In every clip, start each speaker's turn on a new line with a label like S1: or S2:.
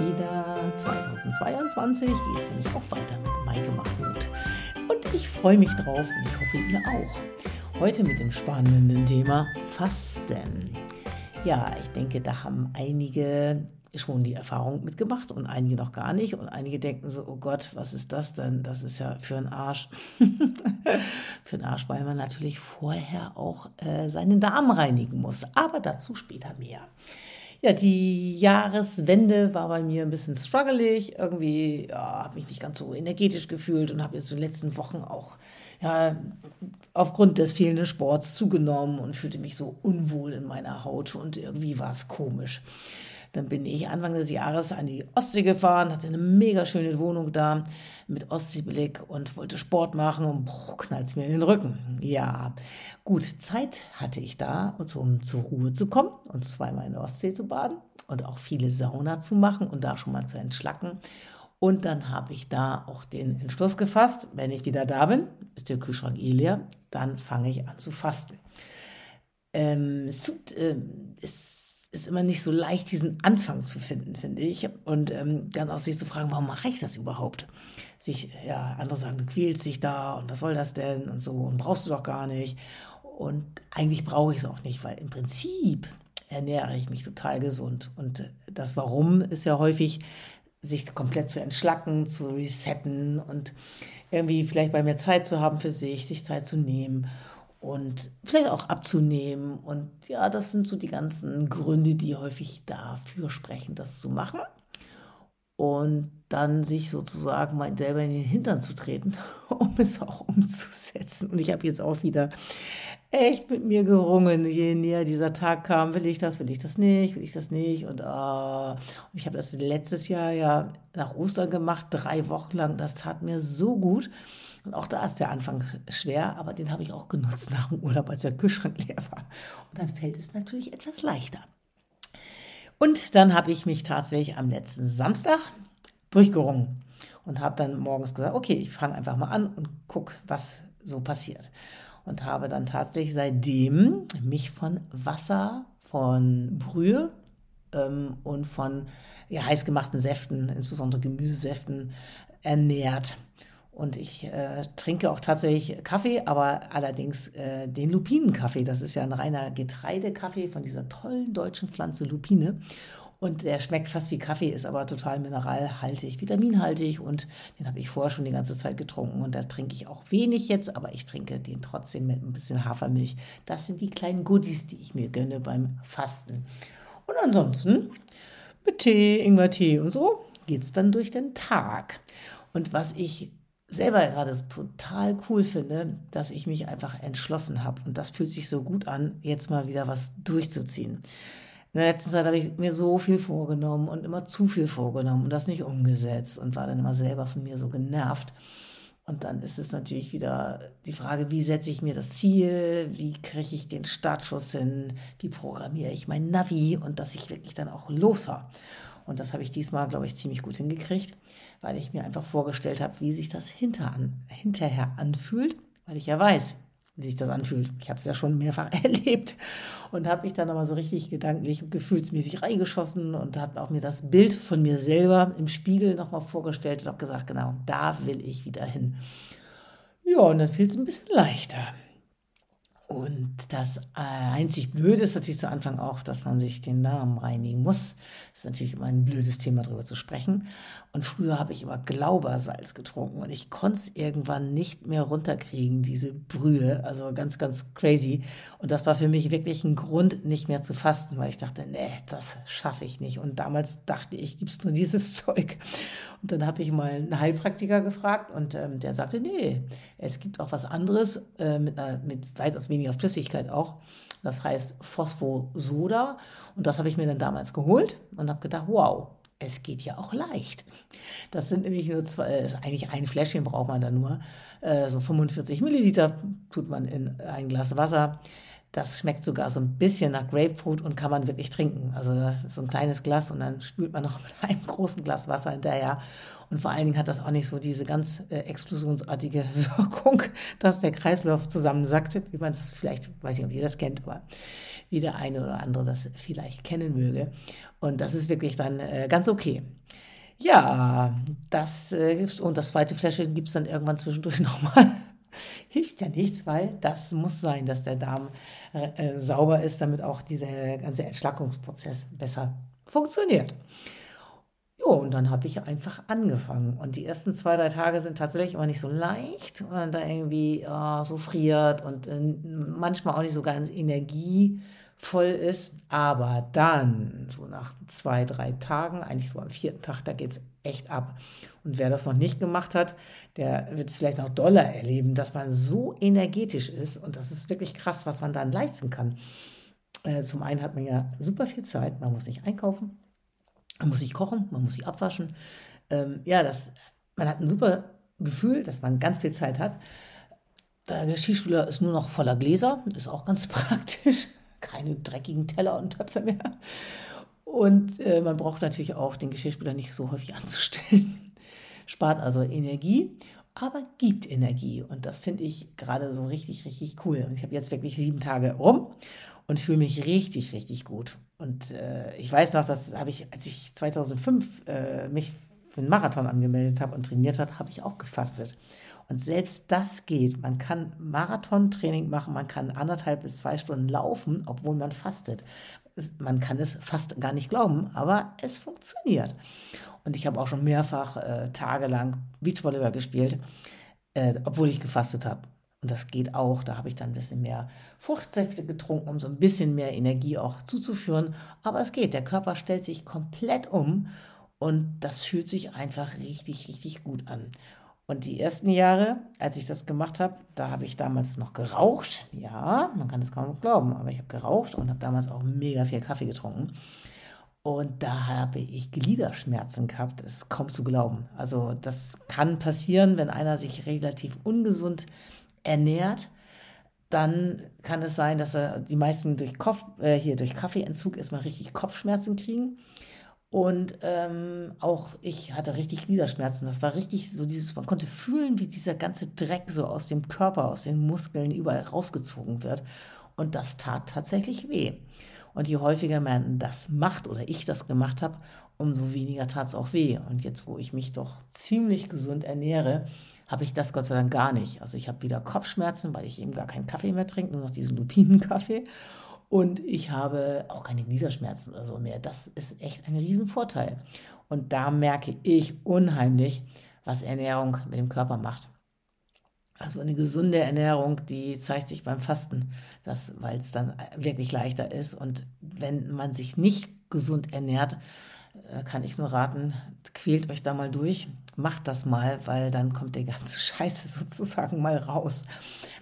S1: wieder. 2022 geht es nämlich auch weiter mit Maike macht. Und ich freue mich drauf und ich hoffe, ihr auch. Heute mit dem spannenden Thema Fasten. Ja, ich denke, da haben einige schon die Erfahrung mitgemacht und einige noch gar nicht. Und einige denken so, oh Gott, was ist das denn? Das ist ja für einen Arsch. für einen Arsch, weil man natürlich vorher auch äh, seinen Darm reinigen muss. Aber dazu später mehr. Ja, die Jahreswende war bei mir ein bisschen struggelig. Irgendwie ja, habe mich nicht ganz so energetisch gefühlt und habe jetzt in den letzten Wochen auch ja, aufgrund des fehlenden Sports zugenommen und fühlte mich so unwohl in meiner Haut und irgendwie war es komisch. Dann bin ich Anfang des Jahres an die Ostsee gefahren, hatte eine mega schöne Wohnung da mit Ostseeblick und wollte Sport machen und knallt es mir in den Rücken. Ja, gut, Zeit hatte ich da, um zur Ruhe zu kommen und zweimal in der Ostsee zu baden und auch viele Sauna zu machen und da schon mal zu entschlacken. Und dann habe ich da auch den Entschluss gefasst, wenn ich wieder da bin, ist der Kühlschrank eh leer, dann fange ich an zu fasten. Ähm, es tut, ähm, es ist immer nicht so leicht, diesen Anfang zu finden, finde ich. Und ähm, dann auch sich zu fragen, warum mache ich das überhaupt? Sich, ja, andere sagen, du quälst dich da und was soll das denn und so und brauchst du doch gar nicht. Und eigentlich brauche ich es auch nicht, weil im Prinzip ernähre ich mich total gesund. Und das Warum ist ja häufig, sich komplett zu entschlacken, zu resetten und irgendwie vielleicht bei mir Zeit zu haben für sich, sich Zeit zu nehmen und vielleicht auch abzunehmen. Und ja, das sind so die ganzen Gründe, die häufig dafür sprechen, das zu machen. Und dann sich sozusagen mal selber in den Hintern zu treten, um es auch umzusetzen. Und ich habe jetzt auch wieder echt mit mir gerungen, je näher dieser Tag kam, will ich das, will ich das nicht, will ich das nicht. Und, uh, und ich habe das letztes Jahr ja nach Ostern gemacht, drei Wochen lang. Das tat mir so gut. Und auch da ist der Anfang schwer, aber den habe ich auch genutzt nach dem Urlaub, als der Kühlschrank leer war. Und dann fällt es natürlich etwas leichter. Und dann habe ich mich tatsächlich am letzten Samstag durchgerungen und habe dann morgens gesagt, okay, ich fange einfach mal an und gucke, was so passiert. Und habe dann tatsächlich seitdem mich von Wasser, von Brühe ähm, und von ja, heißgemachten Säften, insbesondere Gemüsesäften, ernährt. Und ich äh, trinke auch tatsächlich Kaffee, aber allerdings äh, den Lupinenkaffee. Das ist ja ein reiner Getreidekaffee von dieser tollen deutschen Pflanze Lupine. Und der schmeckt fast wie Kaffee, ist aber total mineralhaltig, vitaminhaltig und den habe ich vorher schon die ganze Zeit getrunken. Und da trinke ich auch wenig jetzt, aber ich trinke den trotzdem mit ein bisschen Hafermilch. Das sind die kleinen Goodies, die ich mir gönne beim Fasten. Und ansonsten mit Tee, Ingwertee und so geht es dann durch den Tag. Und was ich selber gerade total cool finde, dass ich mich einfach entschlossen habe. Und das fühlt sich so gut an, jetzt mal wieder was durchzuziehen. In der letzten Zeit habe ich mir so viel vorgenommen und immer zu viel vorgenommen und das nicht umgesetzt und war dann immer selber von mir so genervt. Und dann ist es natürlich wieder die Frage, wie setze ich mir das Ziel, wie kriege ich den Startschuss hin, wie programmiere ich mein Navi und dass ich wirklich dann auch losfahre. Und das habe ich diesmal, glaube ich, ziemlich gut hingekriegt, weil ich mir einfach vorgestellt habe, wie sich das hinteran, hinterher anfühlt, weil ich ja weiß, wie sich das anfühlt. Ich habe es ja schon mehrfach erlebt und habe mich dann nochmal so richtig gedanklich und gefühlsmäßig reingeschossen und habe auch mir das Bild von mir selber im Spiegel nochmal vorgestellt und habe gesagt, genau, da will ich wieder hin. Ja, und dann fiel es ein bisschen leichter. Und das einzig Blöde ist natürlich zu Anfang auch, dass man sich den Namen reinigen muss. Das ist natürlich immer ein blödes Thema, darüber zu sprechen. Und früher habe ich immer Glaubersalz getrunken und ich konnte es irgendwann nicht mehr runterkriegen, diese Brühe. Also ganz, ganz crazy. Und das war für mich wirklich ein Grund, nicht mehr zu fasten, weil ich dachte, nee, das schaffe ich nicht. Und damals dachte ich, gibt es nur dieses Zeug. Und dann habe ich mal einen Heilpraktiker gefragt und ähm, der sagte, nee, es gibt auch was anderes äh, mit, einer, mit weitaus weniger Flüssigkeit auch. Das heißt Phosphosoda. Und das habe ich mir dann damals geholt und habe gedacht, wow, es geht ja auch leicht. Das sind nämlich nur zwei, äh, ist eigentlich ein Fläschchen braucht man da nur. Äh, so 45 Milliliter tut man in ein Glas Wasser. Das schmeckt sogar so ein bisschen nach Grapefruit und kann man wirklich trinken. Also so ein kleines Glas und dann spült man noch mit einem großen Glas Wasser hinterher. Und vor allen Dingen hat das auch nicht so diese ganz äh, explosionsartige Wirkung, dass der Kreislauf zusammensackt, wie man das vielleicht, weiß ich, ob ihr das kennt, aber wie der eine oder andere das vielleicht kennen möge. Und das ist wirklich dann äh, ganz okay. Ja, das äh, und das zweite Fläschchen gibt es dann irgendwann zwischendurch nochmal. Hilft ja nichts, weil das muss sein, dass der Darm äh, äh, sauber ist, damit auch dieser ganze Entschlackungsprozess besser funktioniert. Jo, und dann habe ich einfach angefangen. Und die ersten zwei, drei Tage sind tatsächlich immer nicht so leicht, weil man da irgendwie oh, so friert und äh, manchmal auch nicht so ganz energievoll ist. Aber dann, so nach zwei, drei Tagen, eigentlich so am vierten Tag, da geht es echt ab. Und wer das noch nicht gemacht hat, der wird es vielleicht noch doller erleben, dass man so energetisch ist. Und das ist wirklich krass, was man dann leisten kann. Äh, zum einen hat man ja super viel Zeit, man muss nicht einkaufen man muss sich kochen, man muss sich abwaschen. Ähm, ja, das, man hat ein super Gefühl, dass man ganz viel Zeit hat. Der Geschirrspüler ist nur noch voller Gläser, ist auch ganz praktisch. Keine dreckigen Teller und Töpfe mehr. Und äh, man braucht natürlich auch den Geschirrspüler nicht so häufig anzustellen. Spart also Energie, aber gibt Energie. Und das finde ich gerade so richtig, richtig cool. Und ich habe jetzt wirklich sieben Tage rum und fühle mich richtig, richtig gut. Und äh, ich weiß noch, das habe ich, als ich 2005 äh, mich für einen Marathon angemeldet habe und trainiert habe, habe ich auch gefastet. Und selbst das geht. Man kann Marathontraining machen, man kann anderthalb bis zwei Stunden laufen, obwohl man fastet. Man kann es fast gar nicht glauben, aber es funktioniert. Und ich habe auch schon mehrfach äh, tagelang Beachvolleyball gespielt, äh, obwohl ich gefastet habe. Und das geht auch. Da habe ich dann ein bisschen mehr Fruchtsäfte getrunken, um so ein bisschen mehr Energie auch zuzuführen. Aber es geht. Der Körper stellt sich komplett um und das fühlt sich einfach richtig, richtig gut an. Und die ersten Jahre, als ich das gemacht habe, da habe ich damals noch geraucht. Ja, man kann das kaum glauben, aber ich habe geraucht und habe damals auch mega viel Kaffee getrunken. Und da habe ich Gliederschmerzen gehabt. Ist kaum zu glauben. Also das kann passieren, wenn einer sich relativ ungesund ernährt, dann kann es sein, dass er die meisten durch, Kopf, äh, hier durch Kaffeeentzug erstmal richtig Kopfschmerzen kriegen. Und ähm, auch ich hatte richtig Gliederschmerzen. Das war richtig so dieses, man konnte fühlen, wie dieser ganze Dreck so aus dem Körper, aus den Muskeln überall rausgezogen wird. Und das tat tatsächlich weh. Und je häufiger man das macht oder ich das gemacht habe, umso weniger tat es auch weh. Und jetzt, wo ich mich doch ziemlich gesund ernähre, habe ich das Gott sei Dank gar nicht. Also ich habe wieder Kopfschmerzen, weil ich eben gar keinen Kaffee mehr trinke, nur noch diesen Lupinenkaffee. Und ich habe auch keine Gliederschmerzen oder so mehr. Das ist echt ein Riesenvorteil. Und da merke ich unheimlich, was Ernährung mit dem Körper macht. Also eine gesunde Ernährung, die zeigt sich beim Fasten, weil es dann wirklich leichter ist. Und wenn man sich nicht gesund ernährt, äh, kann ich nur raten, quält euch da mal durch, macht das mal, weil dann kommt der ganze Scheiße sozusagen mal raus.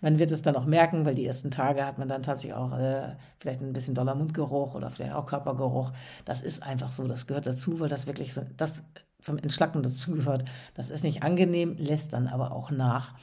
S1: Man wird es dann auch merken, weil die ersten Tage hat man dann tatsächlich auch äh, vielleicht ein bisschen doller Mundgeruch oder vielleicht auch Körpergeruch. Das ist einfach so, das gehört dazu, weil das wirklich das zum Entschlacken dazugehört. Das ist nicht angenehm, lässt dann aber auch nach.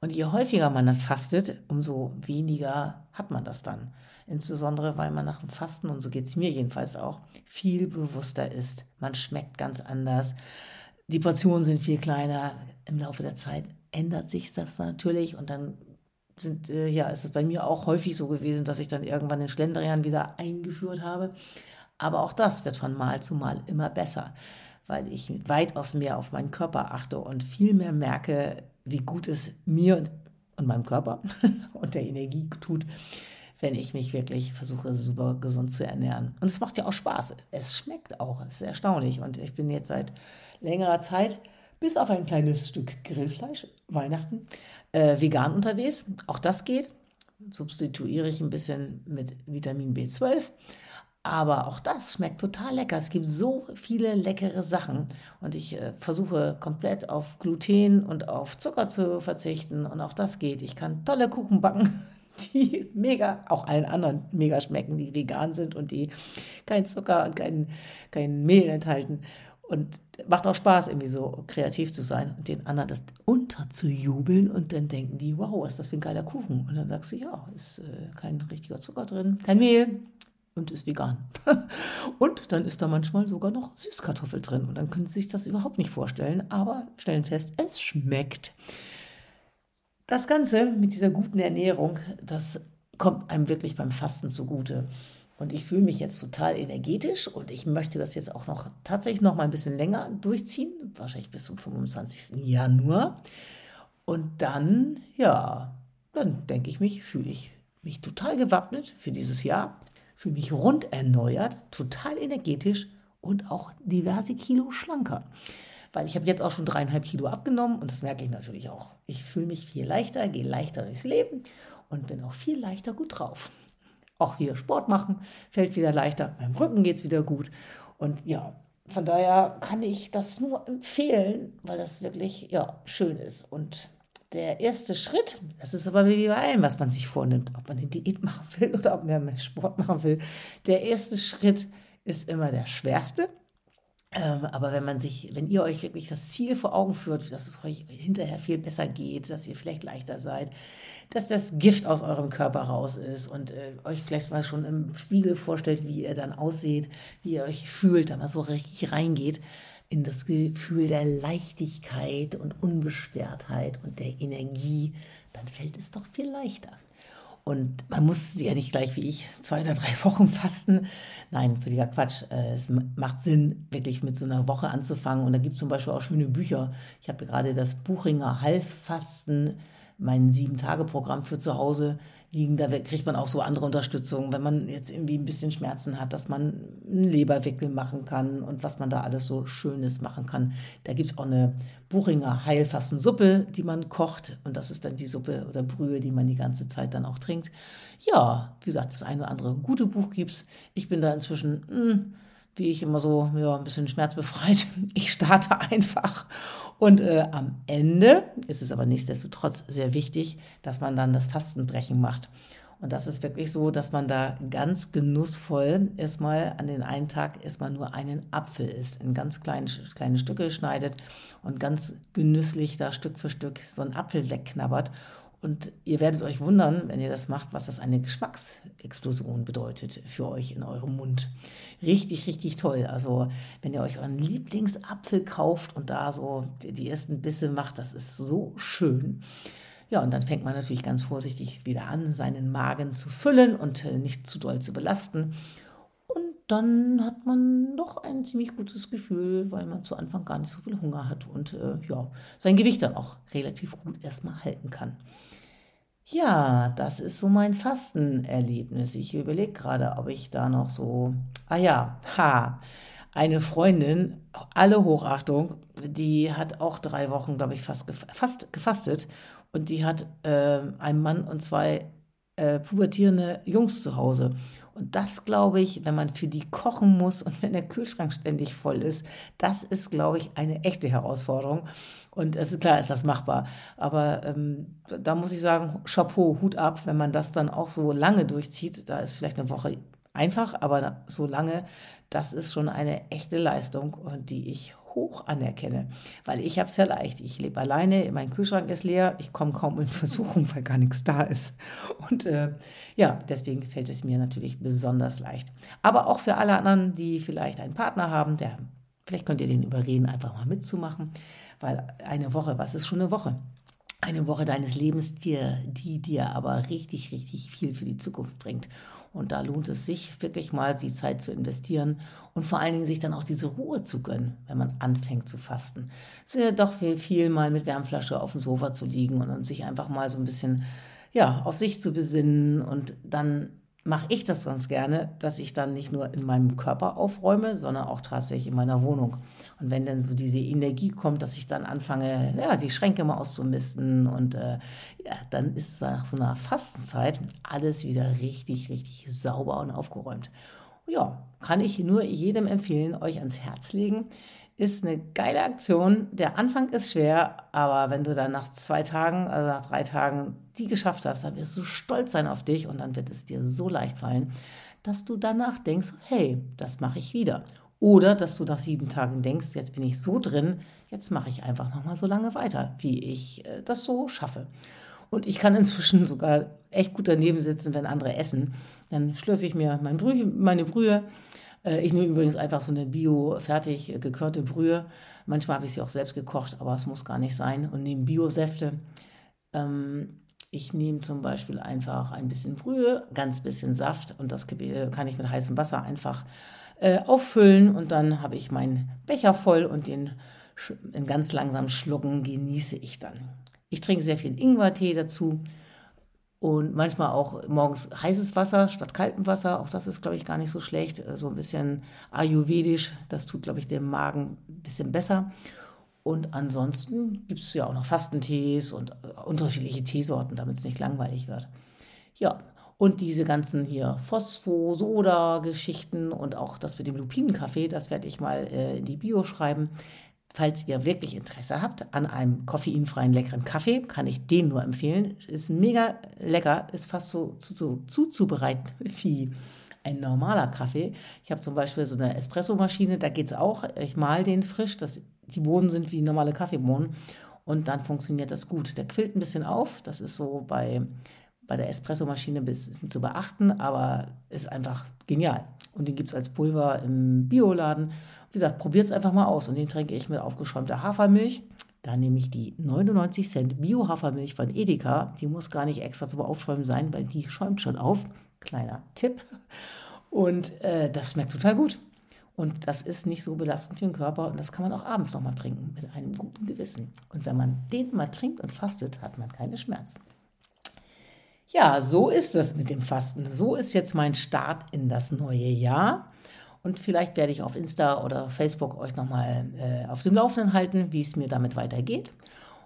S1: Und je häufiger man dann fastet, umso weniger hat man das dann. Insbesondere, weil man nach dem Fasten, und so geht es mir jedenfalls auch, viel bewusster ist. Man schmeckt ganz anders. Die Portionen sind viel kleiner. Im Laufe der Zeit ändert sich das natürlich und dann sind, äh, ja, ist es bei mir auch häufig so gewesen, dass ich dann irgendwann den Schlendrian wieder eingeführt habe. Aber auch das wird von Mal zu Mal immer besser, weil ich weitaus mehr auf meinen Körper achte und viel mehr merke, wie gut es mir und, und meinem Körper und der Energie tut, wenn ich mich wirklich versuche, super gesund zu ernähren. Und es macht ja auch Spaß. Es schmeckt auch. Es ist erstaunlich. Und ich bin jetzt seit längerer Zeit, bis auf ein kleines Stück Grillfleisch, Weihnachten, äh, vegan unterwegs. Auch das geht. Substituiere ich ein bisschen mit Vitamin B12. Aber auch das schmeckt total lecker. Es gibt so viele leckere Sachen. Und ich äh, versuche komplett auf Gluten und auf Zucker zu verzichten. Und auch das geht. Ich kann tolle Kuchen backen, die mega, auch allen anderen mega schmecken, die vegan sind und die kein Zucker und kein, kein Mehl enthalten. Und macht auch Spaß, irgendwie so kreativ zu sein und den anderen das unterzujubeln und dann denken die, wow, was ist das für ein geiler Kuchen? Und dann sagst du, ja, ist äh, kein richtiger Zucker drin, kein Mehl, und ist vegan. und dann ist da manchmal sogar noch Süßkartoffel drin. Und dann können Sie sich das überhaupt nicht vorstellen, aber stellen fest, es schmeckt. Das Ganze mit dieser guten Ernährung, das kommt einem wirklich beim Fasten zugute. Und ich fühle mich jetzt total energetisch und ich möchte das jetzt auch noch tatsächlich noch mal ein bisschen länger durchziehen, wahrscheinlich bis zum 25. Januar. Und dann, ja, dann denke ich mich, fühle ich mich total gewappnet für dieses Jahr, fühle mich rund erneuert, total energetisch und auch diverse Kilo schlanker. Weil ich habe jetzt auch schon dreieinhalb Kilo abgenommen und das merke ich natürlich auch. Ich fühle mich viel leichter, gehe leichter durchs Leben und bin auch viel leichter gut drauf auch wieder Sport machen, fällt wieder leichter, meinem Rücken geht es wieder gut. Und ja, von daher kann ich das nur empfehlen, weil das wirklich ja, schön ist. Und der erste Schritt, das ist aber wie bei allem, was man sich vornimmt, ob man eine Diät machen will oder ob man mehr Sport machen will. Der erste Schritt ist immer der schwerste. Ähm, aber wenn man sich, wenn ihr euch wirklich das Ziel vor Augen führt, dass es euch hinterher viel besser geht, dass ihr vielleicht leichter seid, dass das Gift aus eurem Körper raus ist und äh, euch vielleicht mal schon im Spiegel vorstellt, wie ihr dann aussieht, wie ihr euch fühlt, da mal so richtig reingeht in das Gefühl der Leichtigkeit und Unbeschwertheit und der Energie, dann fällt es doch viel leichter. Und man muss ja nicht gleich wie ich zwei oder drei Wochen fasten. Nein, völliger Quatsch. Äh, es macht Sinn, wirklich mit so einer Woche anzufangen. Und da gibt es zum Beispiel auch schöne Bücher. Ich habe gerade das Buchinger Halbfasten mein Sieben-Tage-Programm für zu Hause liegen. Da kriegt man auch so andere Unterstützung, wenn man jetzt irgendwie ein bisschen Schmerzen hat, dass man einen Leberwickel machen kann und was man da alles so Schönes machen kann. Da gibt es auch eine Buchinger Heilfastensuppe, die man kocht. Und das ist dann die Suppe oder Brühe, die man die ganze Zeit dann auch trinkt. Ja, wie gesagt, das eine oder andere gute Buch gibt es. Ich bin da inzwischen... Mh, hm, wie ich immer so ja, ein bisschen schmerzbefreit. Ich starte einfach. Und äh, am Ende ist es aber nichtsdestotrotz sehr wichtig, dass man dann das Fastenbrechen macht. Und das ist wirklich so, dass man da ganz genussvoll erstmal an den einen Tag erstmal nur einen Apfel isst, in ganz kleine, kleine Stücke schneidet und ganz genüsslich da Stück für Stück so einen Apfel wegknabbert und ihr werdet euch wundern, wenn ihr das macht, was das eine Geschmacksexplosion bedeutet für euch in eurem Mund. Richtig, richtig toll. Also, wenn ihr euch euren Lieblingsapfel kauft und da so die ersten Bisse macht, das ist so schön. Ja, und dann fängt man natürlich ganz vorsichtig wieder an, seinen Magen zu füllen und äh, nicht zu doll zu belasten. Dann hat man doch ein ziemlich gutes Gefühl, weil man zu Anfang gar nicht so viel Hunger hat und äh, ja, sein Gewicht dann auch relativ gut erstmal halten kann. Ja, das ist so mein Fastenerlebnis. Ich überlege gerade, ob ich da noch so. Ah ja, ha. Eine Freundin, alle Hochachtung, die hat auch drei Wochen, glaube ich, fast, fast gefastet. Und die hat äh, einen Mann und zwei äh, pubertierende Jungs zu Hause. Und das glaube ich, wenn man für die kochen muss und wenn der Kühlschrank ständig voll ist, das ist, glaube ich, eine echte Herausforderung. Und es ist klar, ist das machbar. Aber ähm, da muss ich sagen, Chapeau, Hut ab, wenn man das dann auch so lange durchzieht. Da ist vielleicht eine Woche einfach, aber so lange, das ist schon eine echte Leistung, die ich hoch anerkenne, weil ich habe es ja leicht. Ich lebe alleine, mein Kühlschrank ist leer, ich komme kaum in Versuchung, weil gar nichts da ist. Und äh, ja, deswegen fällt es mir natürlich besonders leicht. Aber auch für alle anderen, die vielleicht einen Partner haben, der vielleicht könnt ihr den überreden, einfach mal mitzumachen, weil eine Woche, was ist schon eine Woche? Eine Woche deines Lebens, die, die dir aber richtig, richtig viel für die Zukunft bringt. Und da lohnt es sich wirklich mal die Zeit zu investieren und vor allen Dingen sich dann auch diese Ruhe zu gönnen, wenn man anfängt zu fasten. Es ist ja doch viel, mal mit Wärmflasche auf dem Sofa zu liegen und sich einfach mal so ein bisschen ja, auf sich zu besinnen und dann mache ich das ganz gerne, dass ich dann nicht nur in meinem Körper aufräume, sondern auch tatsächlich in meiner Wohnung. Und wenn dann so diese Energie kommt, dass ich dann anfange, ja, die Schränke mal auszumisten und äh, ja, dann ist nach so einer Fastenzeit alles wieder richtig, richtig sauber und aufgeräumt. Ja, kann ich nur jedem empfehlen, euch ans Herz legen. Ist eine geile Aktion. Der Anfang ist schwer, aber wenn du dann nach zwei Tagen, also nach drei Tagen die geschafft hast, dann wirst du stolz sein auf dich und dann wird es dir so leicht fallen, dass du danach denkst, hey, das mache ich wieder. Oder dass du nach sieben Tagen denkst, jetzt bin ich so drin, jetzt mache ich einfach nochmal so lange weiter, wie ich äh, das so schaffe. Und ich kann inzwischen sogar echt gut daneben sitzen, wenn andere essen. Dann schlürfe ich mir mein Brühe, meine Brühe. Äh, ich nehme übrigens einfach so eine bio-fertig gekörte Brühe. Manchmal habe ich sie auch selbst gekocht, aber es muss gar nicht sein. Und nehme Biosäfte. Ähm, Ich nehme zum Beispiel einfach ein bisschen Brühe, ganz bisschen Saft und das kann ich mit heißem Wasser einfach äh, auffüllen und dann habe ich meinen Becher voll und den in ganz langsam schlucken genieße ich dann. Ich trinke sehr viel Ingwertee dazu und manchmal auch morgens heißes Wasser statt kaltem Wasser. Auch das ist, glaube ich, gar nicht so schlecht. So ein bisschen ayurvedisch. Das tut, glaube ich, dem Magen ein bisschen besser. Und ansonsten gibt es ja auch noch Fastentees und äh, unterschiedliche Teesorten, damit es nicht langweilig wird. Ja, und diese ganzen hier Phospho-Soda-Geschichten und auch das mit dem Lupinenkaffee, das werde ich mal äh, in die Bio schreiben. Falls ihr wirklich Interesse habt an einem koffeinfreien leckeren Kaffee, kann ich den nur empfehlen. Ist mega lecker, ist fast so zuzubereiten zu, zu wie ein normaler Kaffee. Ich habe zum Beispiel so eine Espressomaschine, da geht es auch. Ich mal den frisch, das die Bohnen sind wie normale Kaffeebohnen und dann funktioniert das gut. Der quillt ein bisschen auf, das ist so bei, bei der Espressomaschine ein bisschen zu beachten, aber ist einfach genial. Und den gibt es als Pulver im Bioladen. Wie gesagt, probiert es einfach mal aus und den trinke ich mit aufgeschäumter Hafermilch. Da nehme ich die 99 Cent Bio-Hafermilch von Edeka. Die muss gar nicht extra zum Aufschäumen sein, weil die schäumt schon auf. Kleiner Tipp. Und äh, das schmeckt total gut. Und das ist nicht so belastend für den Körper und das kann man auch abends nochmal trinken mit einem guten Gewissen. Und wenn man den mal trinkt und fastet, hat man keine Schmerzen. Ja, so ist es mit dem Fasten. So ist jetzt mein Start in das neue Jahr. Und vielleicht werde ich auf Insta oder Facebook euch nochmal äh, auf dem Laufenden halten, wie es mir damit weitergeht.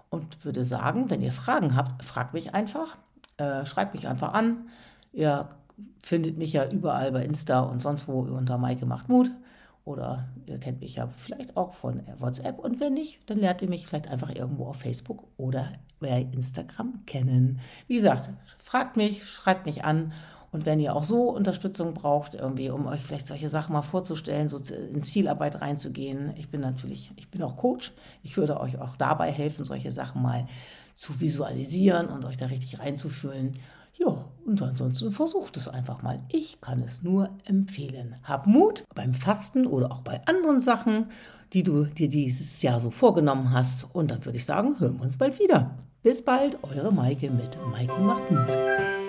S1: Und würde sagen, wenn ihr Fragen habt, fragt mich einfach. Äh, schreibt mich einfach an. Ihr findet mich ja überall bei Insta und sonst wo unter Maike macht Mut. Oder ihr kennt mich ja vielleicht auch von WhatsApp. Und wenn nicht, dann lernt ihr mich vielleicht einfach irgendwo auf Facebook oder bei Instagram kennen. Wie gesagt, fragt mich, schreibt mich an. Und wenn ihr auch so Unterstützung braucht, irgendwie, um euch vielleicht solche Sachen mal vorzustellen, so in Zielarbeit reinzugehen, ich bin natürlich, ich bin auch Coach. Ich würde euch auch dabei helfen, solche Sachen mal zu visualisieren und euch da richtig reinzufühlen. Ja, und ansonsten versucht es einfach mal. Ich kann es nur empfehlen. Hab Mut beim Fasten oder auch bei anderen Sachen, die du dir dieses Jahr so vorgenommen hast. Und dann würde ich sagen, hören wir uns bald wieder. Bis bald, eure Maike mit Maike macht Mut.